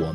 我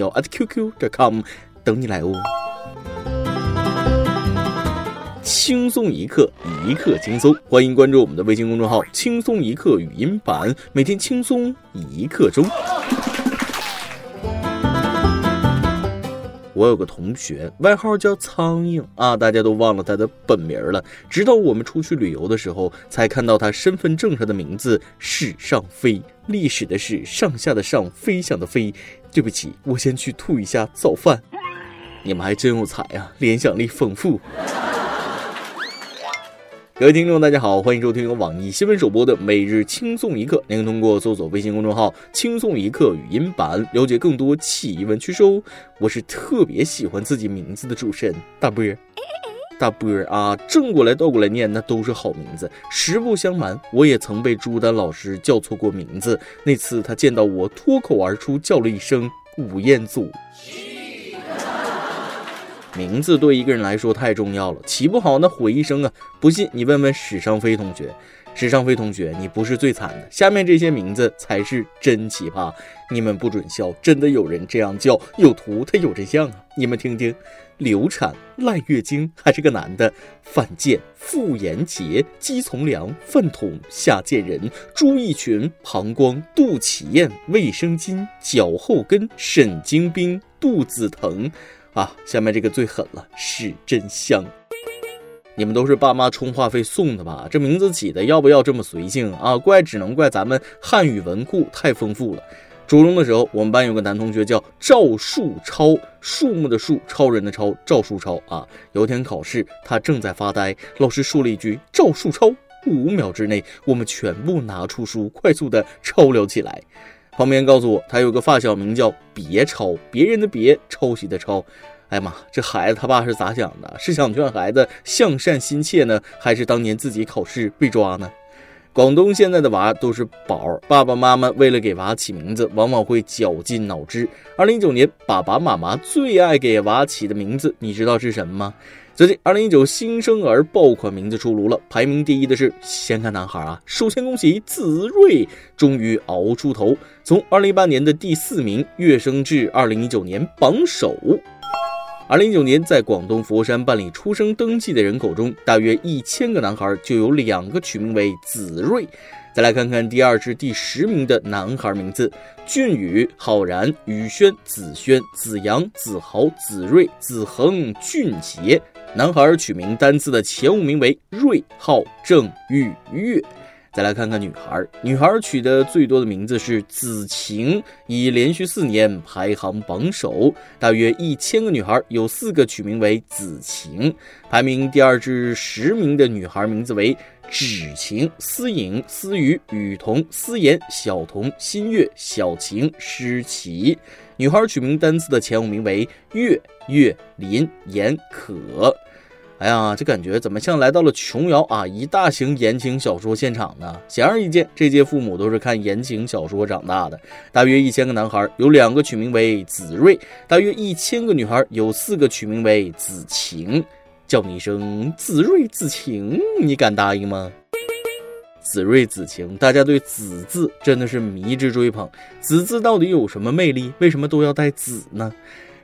幺 at qq.com 等你来哦。轻松一刻，一刻轻松，欢迎关注我们的微信公众号“轻松一刻语音版”，每天轻松一刻钟。我有个同学，外号叫苍蝇啊，大家都忘了他的本名了。直到我们出去旅游的时候，才看到他身份证上的名字“史上飞”，历史的史，上下的上，飞翔的飞。对不起，我先去吐一下早饭。你们还真有才啊，联想力丰富。各位听众，大家好，欢迎收听由网易新闻首播的每日轻松一刻。您可以通过搜索微信公众号“轻松一刻”语音版了解更多奇闻趣事哦。我是特别喜欢自己名字的主持人大波儿，大波儿啊，正过来倒过来念，那都是好名字。实不相瞒，我也曾被朱丹老师叫错过名字。那次他见到我，脱口而出叫了一声“吴彦祖”。名字对一个人来说太重要了，起不好那毁一生啊！不信你问问史尚飞同学，史尚飞同学，你不是最惨的，下面这些名字才是真奇葩。你们不准笑，真的有人这样叫，有图他有真相啊！你们听听：流产、赖月经，还是个男的；范建、傅延杰、姬从良、范统、夏建人、朱一群、膀胱、杜启燕、卫生巾、脚后跟、沈精兵、杜子腾。啊，下面这个最狠了，是真香。你们都是爸妈充话费送的吧？这名字起的要不要这么随性啊？怪只能怪咱们汉语文库太丰富了。初中的时候，我们班有个男同学叫赵树超，树木的树，超人的超，赵树超啊。有天考试，他正在发呆，老师说了一句“赵树超”，五秒之内，我们全部拿出书，快速的抄了起来。旁边告诉我，他有个发小名叫别抄，别人的别，抄袭的抄。哎妈，这孩子他爸是咋想的？是想劝孩子向善心切呢，还是当年自己考试被抓呢？广东现在的娃都是宝，爸爸妈妈为了给娃起名字，往往会绞尽脑汁。二零一九年，爸爸妈妈最爱给娃起的名字，你知道是什么吗？最近，二零一九新生儿爆款名字出炉了，排名第一的是先看男孩啊！首先恭喜子睿，终于熬出头，从二零一八年的第四名跃升至二零一九年榜首。二零一九年，在广东佛山办理出生登记的人口中，大约一千个男孩就有两个取名为子睿。再来看看第二至第十名的男孩名字：俊宇、浩然、宇轩、子轩、子阳、子豪、子睿、子恒、俊杰。男孩取名单字的前五名为瑞、浩、正、玉、月。再来看看女孩，女孩取的最多的名字是子晴，已连续四年排行榜首。大约一千个女孩，有四个取名为子晴。排名第二至十名的女孩名字为芷晴、思颖、思雨、雨桐、思妍、小童、新月、小晴、诗琪。女孩取名单词的前五名为月、月、林、妍、可。哎呀，这感觉怎么像来到了琼瑶啊一大型言情小说现场呢？显而易见，这届父母都是看言情小说长大的。大约一千个男孩，有两个取名为子睿；大约一千个女孩，有四个取名为子晴。叫你一声子睿、子晴，你敢答应吗？子睿、子晴，大家对“子”字真的是迷之追捧。子字到底有什么魅力？为什么都要带“子”呢？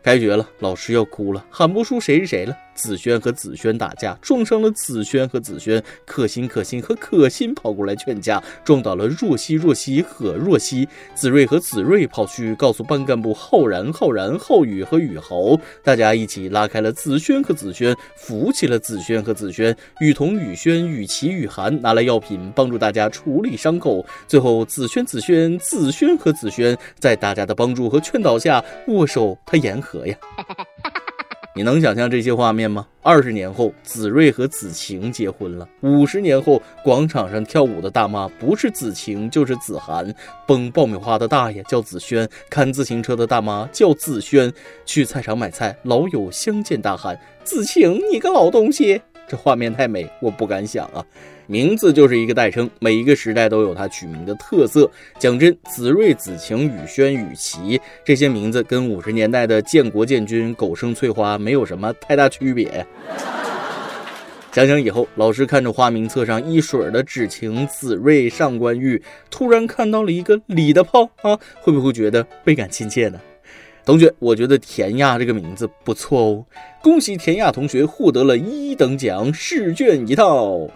开学了，老师要哭了，喊不出谁是谁了。子轩和子轩打架，撞伤了子轩和子轩。可心、可心和可心跑过来劝架，撞倒了若曦、若曦和若曦。子睿和子睿跑去告诉班干部浩然、浩然、浩宇和宇豪，大家一起拉开了子轩和子轩，扶起了子轩和子轩。雨桐、雨轩、雨琪、雨涵拿来药品帮助大家处理伤口。最后，子轩、子轩、子轩和子轩在大家的帮助和劝导下握手，他言和呀。你能想象这些画面吗？二十年后，子睿和子晴结婚了；五十年后，广场上跳舞的大妈不是子晴就是子涵，崩爆米花的大爷叫子轩，看自行车的大妈叫子轩，去菜场买菜，老友相见大喊：“子晴，你个老东西！”这画面太美，我不敢想啊。名字就是一个代称，每一个时代都有它取名的特色。讲真，子睿、子晴、宇轩、宇奇这些名字跟五十年代的建国建军、狗生翠花没有什么太大区别。想想以后，老师看着花名册上一水的芷晴、子睿、上官玉，突然看到了一个李的炮啊，会不会觉得倍感亲切呢？同学，我觉得田亚这个名字不错哦，恭喜田亚同学获得了一等奖试卷一套。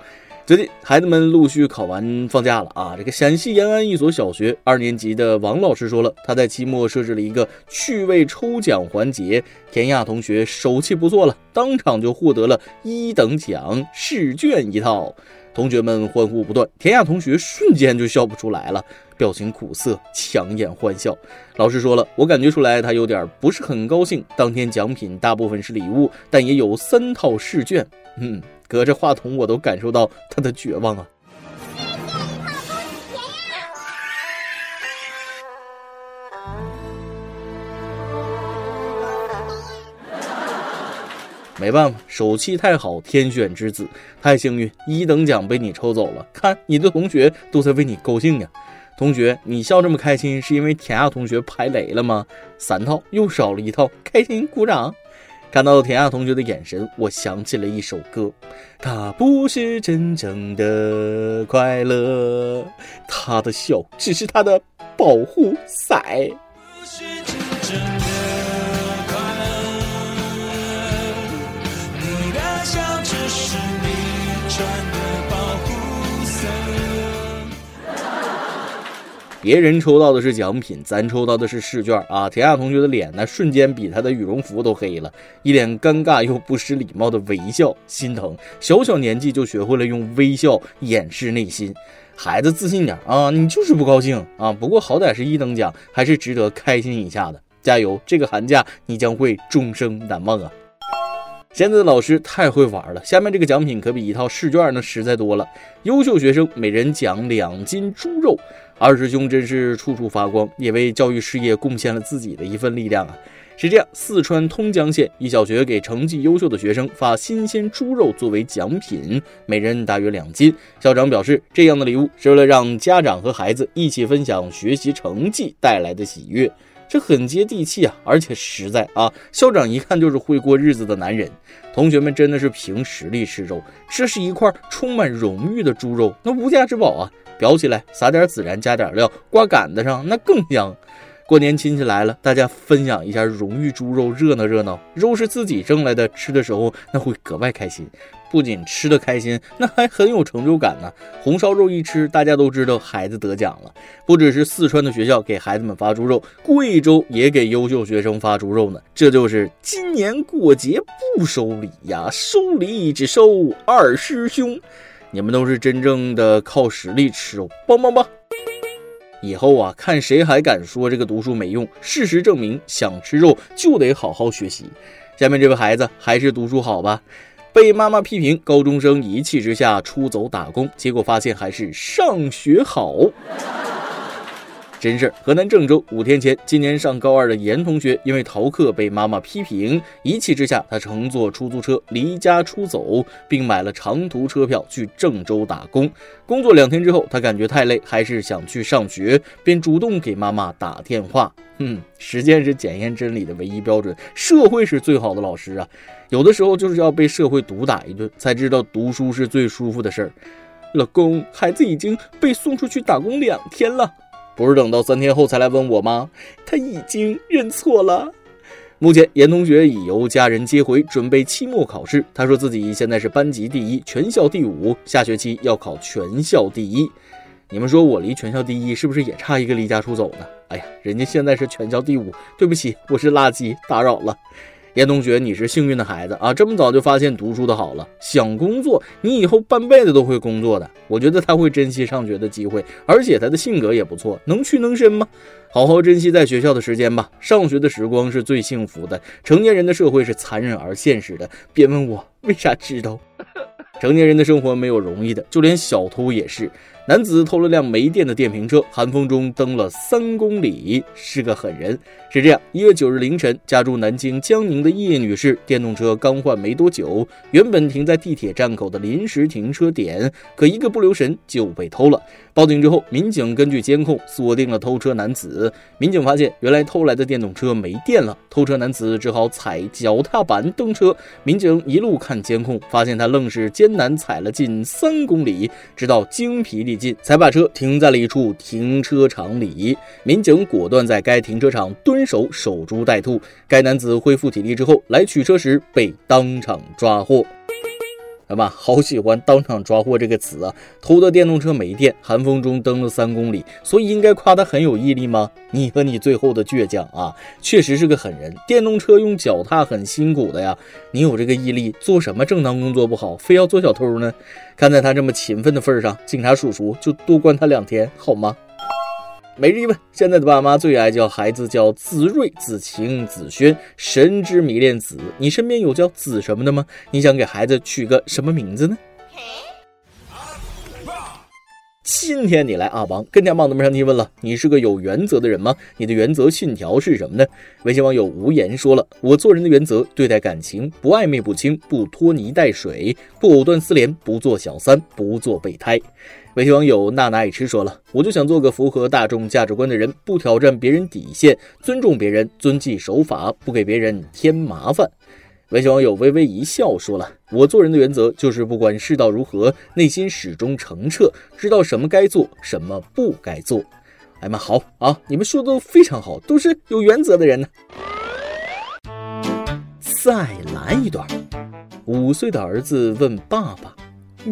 最近孩子们陆续考完放假了啊，这个陕西延安一所小学二年级的王老师说了，他在期末设置了一个趣味抽奖环节，田亚同学手气不错了，当场就获得了一等奖试卷一套。同学们欢呼不断，田亚同学瞬间就笑不出来了，表情苦涩，强颜欢笑。老师说了，我感觉出来他有点不是很高兴。当天奖品大部分是礼物，但也有三套试卷。嗯，隔着话筒我都感受到他的绝望啊。没办法，手气太好，天选之子，太幸运，一等奖被你抽走了。看你的同学都在为你高兴呀。同学，你笑这么开心，是因为田亚同学排雷了吗？三套又少了一套，开心鼓掌。看到田亚同学的眼神，我想起了一首歌。他不是真正的快乐，他的笑只是他的保护伞。别人抽到的是奖品，咱抽到的是试卷啊！田亚同学的脸呢，瞬间比他的羽绒服都黑了，一脸尴尬又不失礼貌的微笑，心疼。小小年纪就学会了用微笑掩饰内心，孩子自信点啊！你就是不高兴啊！不过好歹是一等奖，还是值得开心一下的。加油，这个寒假你将会终生难忘啊！现在的老师太会玩了，下面这个奖品可比一套试卷呢实在多了。优秀学生每人奖两斤猪肉。二师兄真是处处发光，也为教育事业贡献了自己的一份力量啊！是这样，四川通江县一小学给成绩优秀的学生发新鲜猪肉作为奖品，每人大约两斤。校长表示，这样的礼物是为了让家长和孩子一起分享学习成绩带来的喜悦。这很接地气啊，而且实在啊！校长一看就是会过日子的男人。同学们真的是凭实力吃肉，这是一块充满荣誉的猪肉，那无价之宝啊！裱起来，撒点孜然，加点料，挂杆子上，那更香。过年亲戚来了，大家分享一下荣誉猪肉，热闹热闹。肉是自己挣来的，吃的时候那会格外开心。不仅吃的开心，那还很有成就感呢。红烧肉一吃，大家都知道孩子得奖了。不只是四川的学校给孩子们发猪肉，贵州也给优秀学生发猪肉呢。这就是今年过节不收礼呀，收礼只收二师兄。你们都是真正的靠实力吃肉，棒棒棒！以后啊，看谁还敢说这个读书没用。事实证明，想吃肉就得好好学习。下面这位孩子还是读书好吧？被妈妈批评，高中生一气之下出走打工，结果发现还是上学好。真事儿，河南郑州五天前，今年上高二的严同学因为逃课被妈妈批评，一气之下，他乘坐出租车离家出走，并买了长途车票去郑州打工。工作两天之后，他感觉太累，还是想去上学，便主动给妈妈打电话。哼，时间是检验真理的唯一标准，社会是最好的老师啊！有的时候就是要被社会毒打一顿，才知道读书是最舒服的事儿。老公，孩子已经被送出去打工两天了。不是等到三天后才来问我吗？他已经认错了。目前，严同学已由家人接回，准备期末考试。他说自己现在是班级第一，全校第五，下学期要考全校第一。你们说我离全校第一是不是也差一个离家出走呢？哎呀，人家现在是全校第五，对不起，我是垃圾，打扰了。严同学，你是幸运的孩子啊，这么早就发现读书的好了。想工作，你以后半辈子都会工作的。我觉得他会珍惜上学的机会，而且他的性格也不错，能屈能伸吗？好好珍惜在学校的时间吧，上学的时光是最幸福的。成年人的社会是残忍而现实的，别问我为啥知道。成年人的生活没有容易的，就连小偷也是。男子偷了辆没电的电瓶车，寒风中蹬了三公里，是个狠人。是这样，一月九日凌晨，家住南京江宁的叶女士，电动车刚换没多久，原本停在地铁站口的临时停车点，可一个不留神就被偷了。报警之后，民警根据监控锁定了偷车男子。民警发现，原来偷来的电动车没电了，偷车男子只好踩脚踏板蹬车。民警一路看监控，发现他愣是艰难踩了近三公里，直到精疲力尽。才把车停在了一处停车场里，民警果断在该停车场蹲守，守株待兔。该男子恢复体力之后来取车时，被当场抓获。老板，好喜欢“当场抓获”这个词啊！偷的电动车没电，寒风中蹬了三公里，所以应该夸他很有毅力吗？你和你最后的倔强啊，确实是个狠人。电动车用脚踏很辛苦的呀，你有这个毅力，做什么正当工作不好，非要做小偷呢？看在他这么勤奋的份上，警察叔叔就多关他两天好吗？每日一问：现在的爸妈最爱叫孩子叫子睿、子晴、子轩，神之迷恋子。你身边有叫子什么的吗？你想给孩子取个什么名字呢？今天你来阿邦跟天棒子们上提问了，你是个有原则的人吗？你的原则信条是什么呢？微信网友无言说了，我做人的原则，对待感情不暧昧不清，不拖泥带水，不藕断丝连，不做小三，不做备胎。微信网友娜娜爱吃说了，我就想做个符合大众价值观的人，不挑战别人底线，尊重别人，遵纪守法，不给别人添麻烦。微信网友微微一笑说了：“我做人的原则就是不管世道如何，内心始终澄澈，知道什么该做，什么不该做。”哎妈，好啊！你们说的都非常好，都是有原则的人呢。再来一段。五岁的儿子问爸爸：“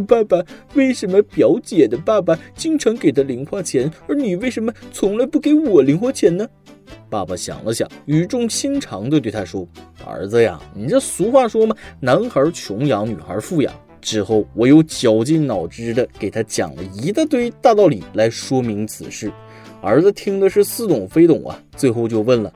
爸爸，为什么表姐的爸爸经常给他零花钱，而你为什么从来不给我零花钱呢？”爸爸想了想，语重心长地对他说：“儿子呀，你这俗话说嘛，男孩穷养，女孩富养。”之后，我又绞尽脑汁地给他讲了一大堆大道理来说明此事。儿子听的是似懂非懂啊，最后就问了：“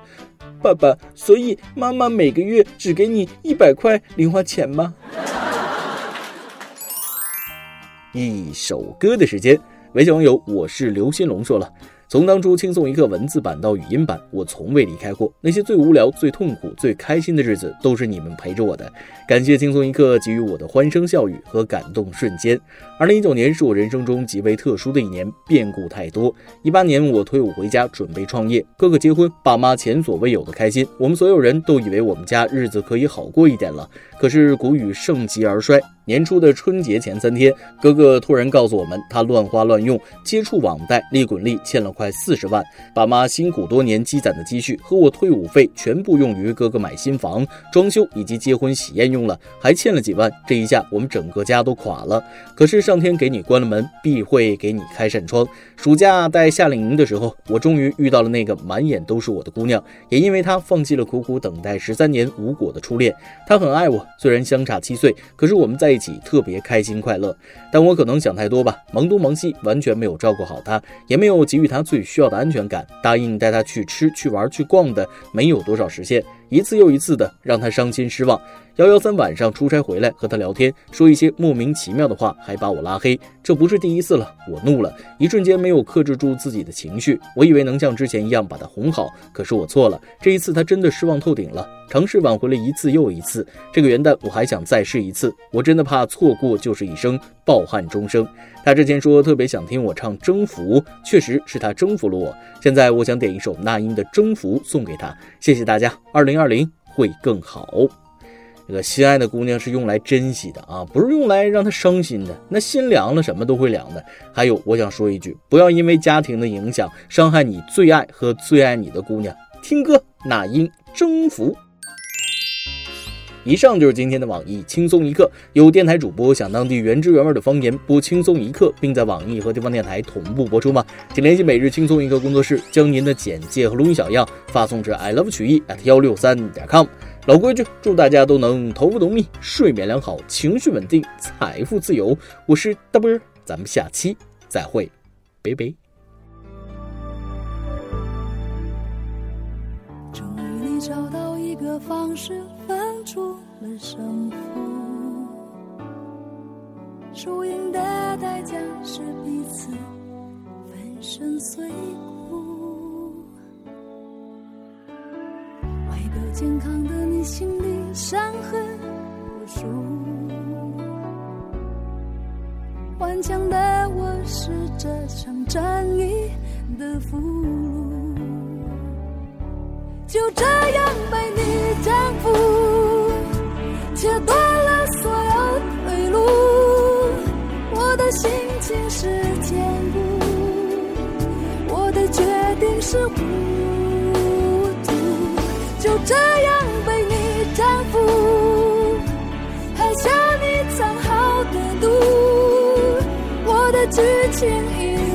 爸爸，所以妈妈每个月只给你一百块零花钱吗？” 一首歌的时间，微信网友我是刘新龙说了。从当初轻松一刻文字版到语音版，我从未离开过。那些最无聊、最痛苦、最开心的日子，都是你们陪着我的。感谢轻松一刻给予我的欢声笑语和感动瞬间。二零一九年是我人生中极为特殊的一年，变故太多。一八年我退伍回家，准备创业，哥哥结婚，爸妈前所未有的开心。我们所有人都以为我们家日子可以好过一点了。可是谷雨盛极而衰。年初的春节前三天，哥哥突然告诉我们，他乱花乱用，接触网贷，利滚利欠了快四十万。爸妈辛苦多年积攒的积蓄和我退伍费全部用于哥哥买新房、装修以及结婚喜宴用了，还欠了几万。这一下我们整个家都垮了。可是上天给你关了门，必会给你开扇窗。暑假带夏令营的时候，我终于遇到了那个满眼都是我的姑娘，也因为她放弃了苦苦等待十三年无果的初恋。她很爱我，虽然相差七岁，可是我们在。一起特别开心快乐，但我可能想太多吧，忙东忙西，完全没有照顾好她，也没有给予她最需要的安全感。答应带她去吃、去玩、去逛的，没有多少实现，一次又一次的让他伤心失望。幺幺三晚上出差回来和他聊天，说一些莫名其妙的话，还把我拉黑。这不是第一次了，我怒了，一瞬间没有克制住自己的情绪。我以为能像之前一样把他哄好，可是我错了。这一次他真的失望透顶了，尝试挽回了一次又一次。这个元旦我还想再试一次，我真的怕错过就是一生抱憾终生。他之前说特别想听我唱《征服》，确实是他征服了我。现在我想点一首那英的《征服》送给他，谢谢大家。二零二零会更好。这个心爱的姑娘是用来珍惜的啊，不是用来让她伤心的。那心凉了，什么都会凉的。还有，我想说一句，不要因为家庭的影响伤害你最爱和最爱你的姑娘。听歌，那英征服。以上就是今天的网易轻松一刻。有电台主播想当地原汁原味的方言播轻松一刻，并在网易和地方电台同步播出吗？请联系每日轻松一刻工作室，将您的简介和录音小样发送至 i love 曲艺 at 幺六三点 com。老规矩，祝大家都能头发浓密、睡眠良好、情绪稳定、财富自由。我是大波，咱们下期再会，拜拜。终于你找到一个方式分出了胜负，输赢的代价是彼此粉身碎骨。外表健康的你，心里伤痕无数。顽强的我是这场战役的俘虏，就这样被你征服，切断了所有退路。我的心剧情已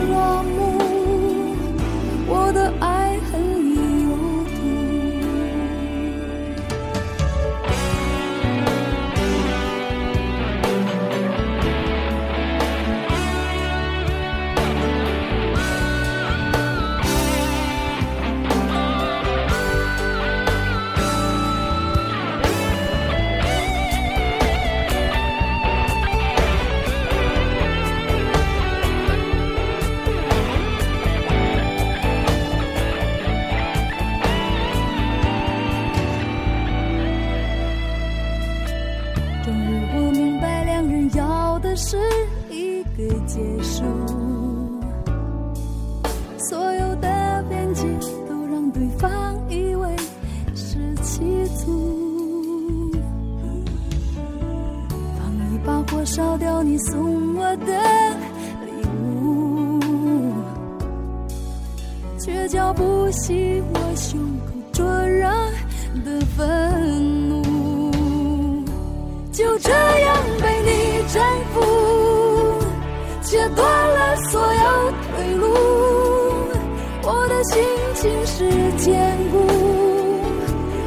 是坚固，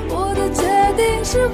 我的决定是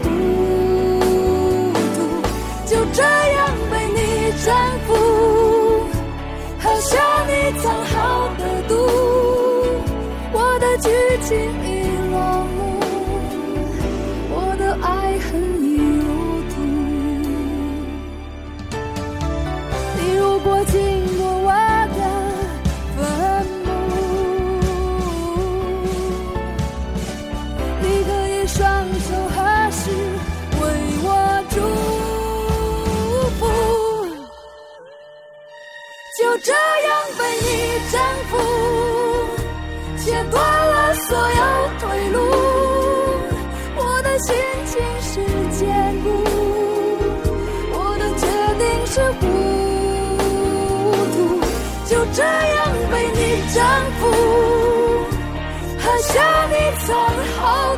样